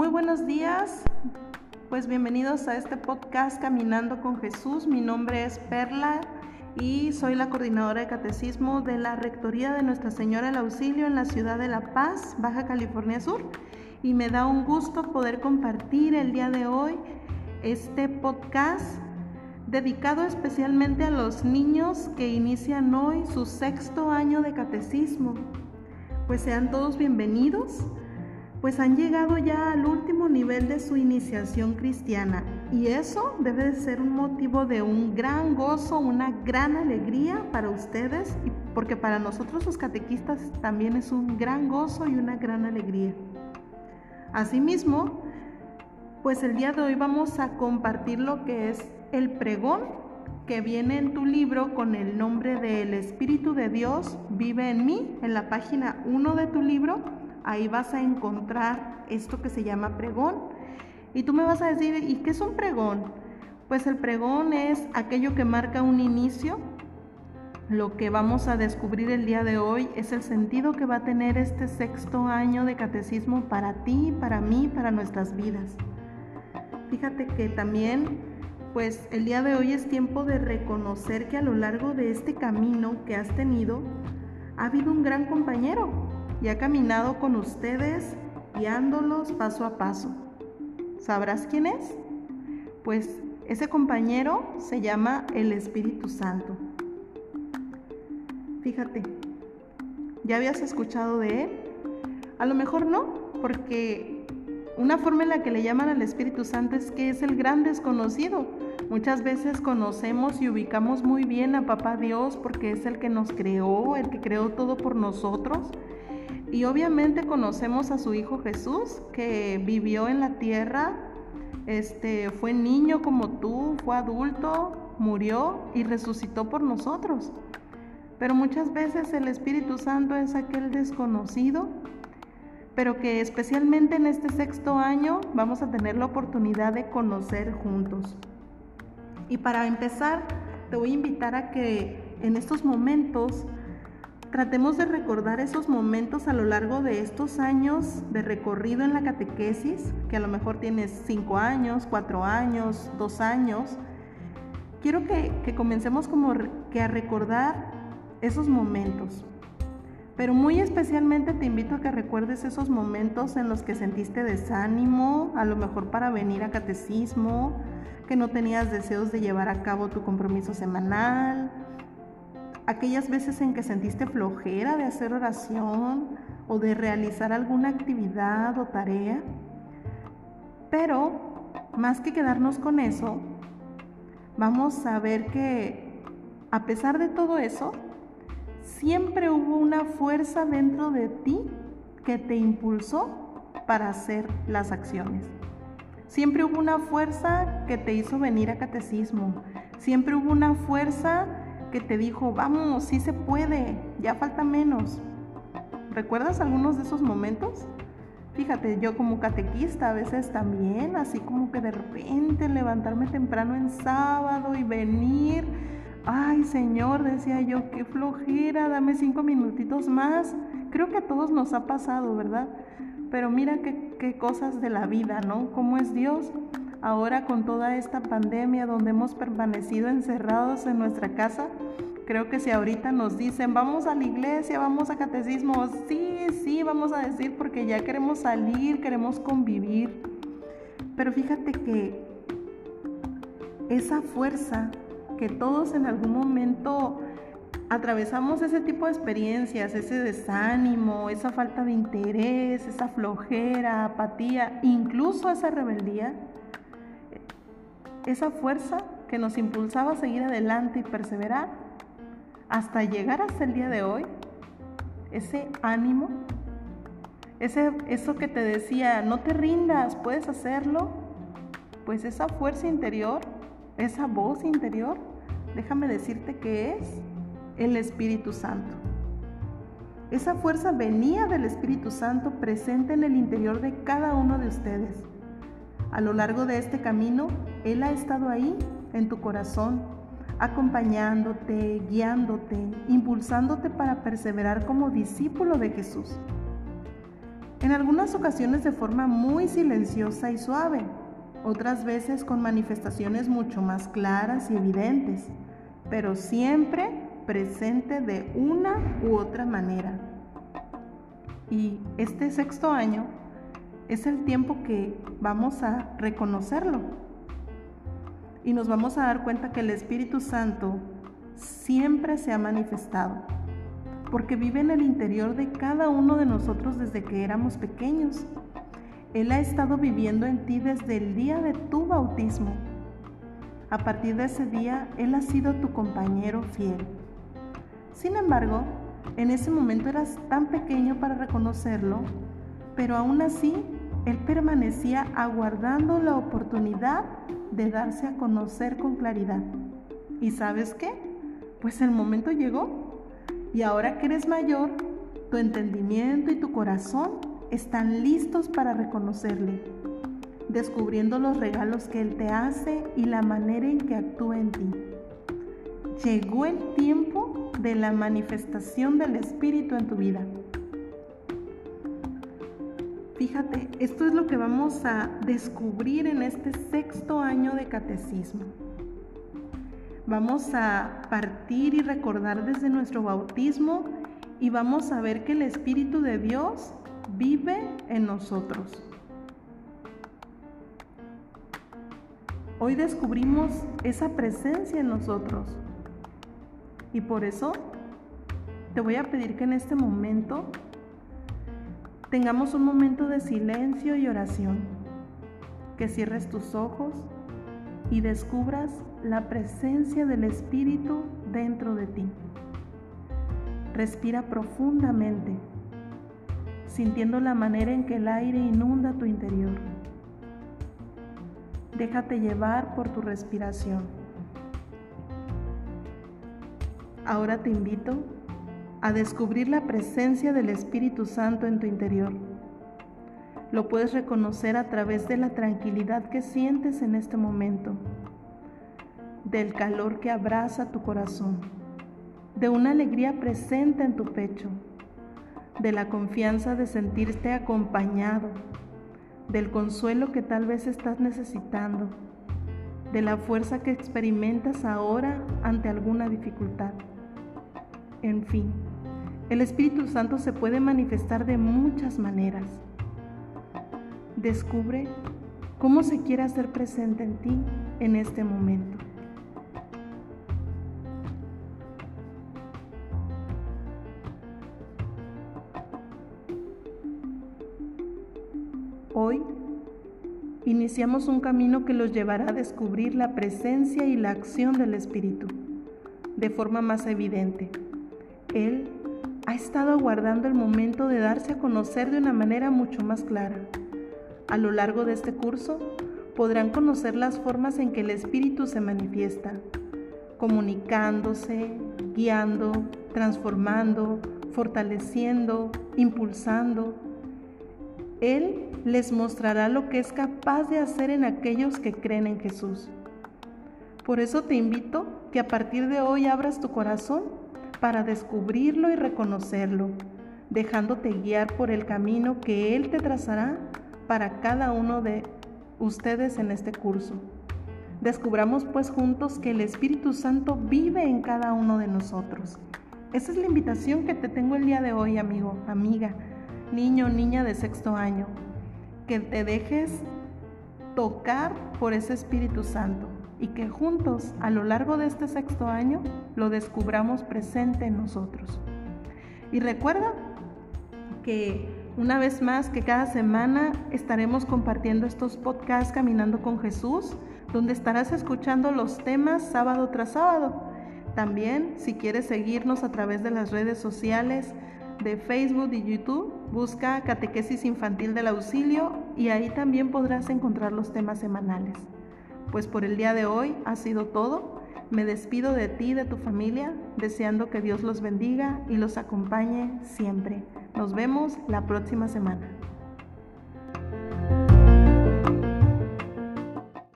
Muy buenos días, pues bienvenidos a este podcast Caminando con Jesús. Mi nombre es Perla y soy la coordinadora de catecismo de la Rectoría de Nuestra Señora del Auxilio en la ciudad de La Paz, Baja California Sur. Y me da un gusto poder compartir el día de hoy este podcast dedicado especialmente a los niños que inician hoy su sexto año de catecismo. Pues sean todos bienvenidos pues han llegado ya al último nivel de su iniciación cristiana y eso debe de ser un motivo de un gran gozo, una gran alegría para ustedes porque para nosotros los catequistas también es un gran gozo y una gran alegría. Asimismo, pues el día de hoy vamos a compartir lo que es el pregón que viene en tu libro con el nombre de El Espíritu de Dios vive en mí, en la página 1 de tu libro ahí vas a encontrar esto que se llama pregón. Y tú me vas a decir, ¿y qué es un pregón? Pues el pregón es aquello que marca un inicio. Lo que vamos a descubrir el día de hoy es el sentido que va a tener este sexto año de catecismo para ti, para mí, para nuestras vidas. Fíjate que también, pues el día de hoy es tiempo de reconocer que a lo largo de este camino que has tenido, ha habido un gran compañero, y ha caminado con ustedes guiándolos paso a paso. ¿Sabrás quién es? Pues ese compañero se llama el Espíritu Santo. Fíjate, ¿ya habías escuchado de él? A lo mejor no, porque una forma en la que le llaman al Espíritu Santo es que es el gran desconocido. Muchas veces conocemos y ubicamos muy bien a Papá Dios porque es el que nos creó, el que creó todo por nosotros y obviamente conocemos a su Hijo Jesús, que vivió en la tierra, este, fue niño como tú, fue adulto, murió y resucitó por nosotros. Pero muchas veces el Espíritu Santo es aquel desconocido, pero que especialmente en este sexto año vamos a tener la oportunidad de conocer juntos. Y para empezar, te voy a invitar a que en estos momentos Tratemos de recordar esos momentos a lo largo de estos años de recorrido en la catequesis, que a lo mejor tienes cinco años, cuatro años, dos años. Quiero que, que comencemos como que a recordar esos momentos. Pero muy especialmente te invito a que recuerdes esos momentos en los que sentiste desánimo, a lo mejor para venir a catecismo, que no tenías deseos de llevar a cabo tu compromiso semanal, aquellas veces en que sentiste flojera de hacer oración o de realizar alguna actividad o tarea. Pero más que quedarnos con eso, vamos a ver que a pesar de todo eso, siempre hubo una fuerza dentro de ti que te impulsó para hacer las acciones. Siempre hubo una fuerza que te hizo venir a catecismo. Siempre hubo una fuerza que te dijo, vamos, sí se puede, ya falta menos. ¿Recuerdas algunos de esos momentos? Fíjate, yo como catequista a veces también, así como que de repente levantarme temprano en sábado y venir. Ay, Señor, decía yo, qué flojera, dame cinco minutitos más. Creo que a todos nos ha pasado, ¿verdad? Pero mira qué, qué cosas de la vida, ¿no? ¿Cómo es Dios? Ahora con toda esta pandemia donde hemos permanecido encerrados en nuestra casa, creo que si ahorita nos dicen, vamos a la iglesia, vamos a catecismo, sí, sí, vamos a decir porque ya queremos salir, queremos convivir. Pero fíjate que esa fuerza que todos en algún momento atravesamos ese tipo de experiencias, ese desánimo, esa falta de interés, esa flojera, apatía, incluso esa rebeldía, esa fuerza que nos impulsaba a seguir adelante y perseverar hasta llegar hasta el día de hoy, ese ánimo, ese, eso que te decía, no te rindas, puedes hacerlo, pues esa fuerza interior, esa voz interior, déjame decirte que es el Espíritu Santo. Esa fuerza venía del Espíritu Santo presente en el interior de cada uno de ustedes. A lo largo de este camino, Él ha estado ahí, en tu corazón, acompañándote, guiándote, impulsándote para perseverar como discípulo de Jesús. en algunas ocasiones de forma muy silenciosa y suave, otras veces con manifestaciones mucho más claras y evidentes, pero siempre presente de una u otra manera. Y este sexto año es el tiempo que vamos a reconocerlo y nos vamos a dar cuenta que el Espíritu Santo siempre se ha manifestado, porque vive en el interior de cada uno de nosotros desde que éramos pequeños. Él ha estado viviendo en ti desde el día de tu bautismo. A partir de ese día, Él ha sido tu compañero fiel. Sin embargo, en ese momento eras tan pequeño para reconocerlo, pero aún así Él permanecía aguardando la oportunidad de darse a conocer con claridad. ¿Y sabes qué? Pues el momento llegó. Y ahora que eres mayor, tu entendimiento y tu corazón están listos para reconocerle, descubriendo los regalos que Él te hace y la manera en que actúa en ti. Llegó el tiempo de la manifestación del Espíritu en tu vida. Fíjate, esto es lo que vamos a descubrir en este sexto año de catecismo. Vamos a partir y recordar desde nuestro bautismo y vamos a ver que el Espíritu de Dios vive en nosotros. Hoy descubrimos esa presencia en nosotros y por eso te voy a pedir que en este momento tengamos un momento de silencio y oración, que cierres tus ojos y descubras la presencia del Espíritu dentro de ti. Respira profundamente, sintiendo la manera en que el aire inunda tu interior. Déjate llevar por tu respiración. Ahora te invito a descubrir la presencia del Espíritu Santo en tu interior. Lo puedes reconocer a través de la tranquilidad que sientes en este momento, del calor que abraza tu corazón, de una alegría presente en tu pecho, de la confianza de sentirte acompañado, del consuelo que tal vez estás necesitando, de la fuerza que experimentas ahora ante alguna dificultad. En fin, el Espíritu Santo se puede manifestar de muchas maneras. Descubre cómo se quiere hacer presente en ti en este momento. Hoy iniciamos un camino que los llevará a descubrir la presencia y la acción del Espíritu de forma más evidente. Él ha estado aguardando el momento de darse a conocer de una manera mucho más clara. A lo largo de este curso podrán conocer las formas en que el Espíritu se manifiesta, comunicándose, guiando, transformando, fortaleciendo, impulsando. Él les mostrará lo que es capaz de hacer en aquellos que creen en Jesús. Por eso te invito que a partir de hoy abras tu corazón para descubrirlo y reconocerlo, dejándote guiar por el camino que Él te trazará para cada uno de ustedes en este curso. Descubramos pues juntos que el Espíritu Santo vive en cada uno de nosotros. Esa es la invitación que te tengo el día de hoy, amigo, amiga, niño, niña de sexto año, que te dejes tocar por ese Espíritu Santo y que juntos a lo largo de este sexto año lo descubramos presente en nosotros. Y recuerda que una vez más que cada semana estaremos compartiendo estos podcasts Caminando con Jesús, donde estarás escuchando los temas sábado tras sábado. También, si quieres seguirnos a través de las redes sociales de Facebook y YouTube, busca Catequesis Infantil del Auxilio y ahí también podrás encontrar los temas semanales. Pues por el día de hoy ha sido todo. Me despido de ti de tu familia, deseando que Dios los bendiga y los acompañe siempre. Nos vemos la próxima semana.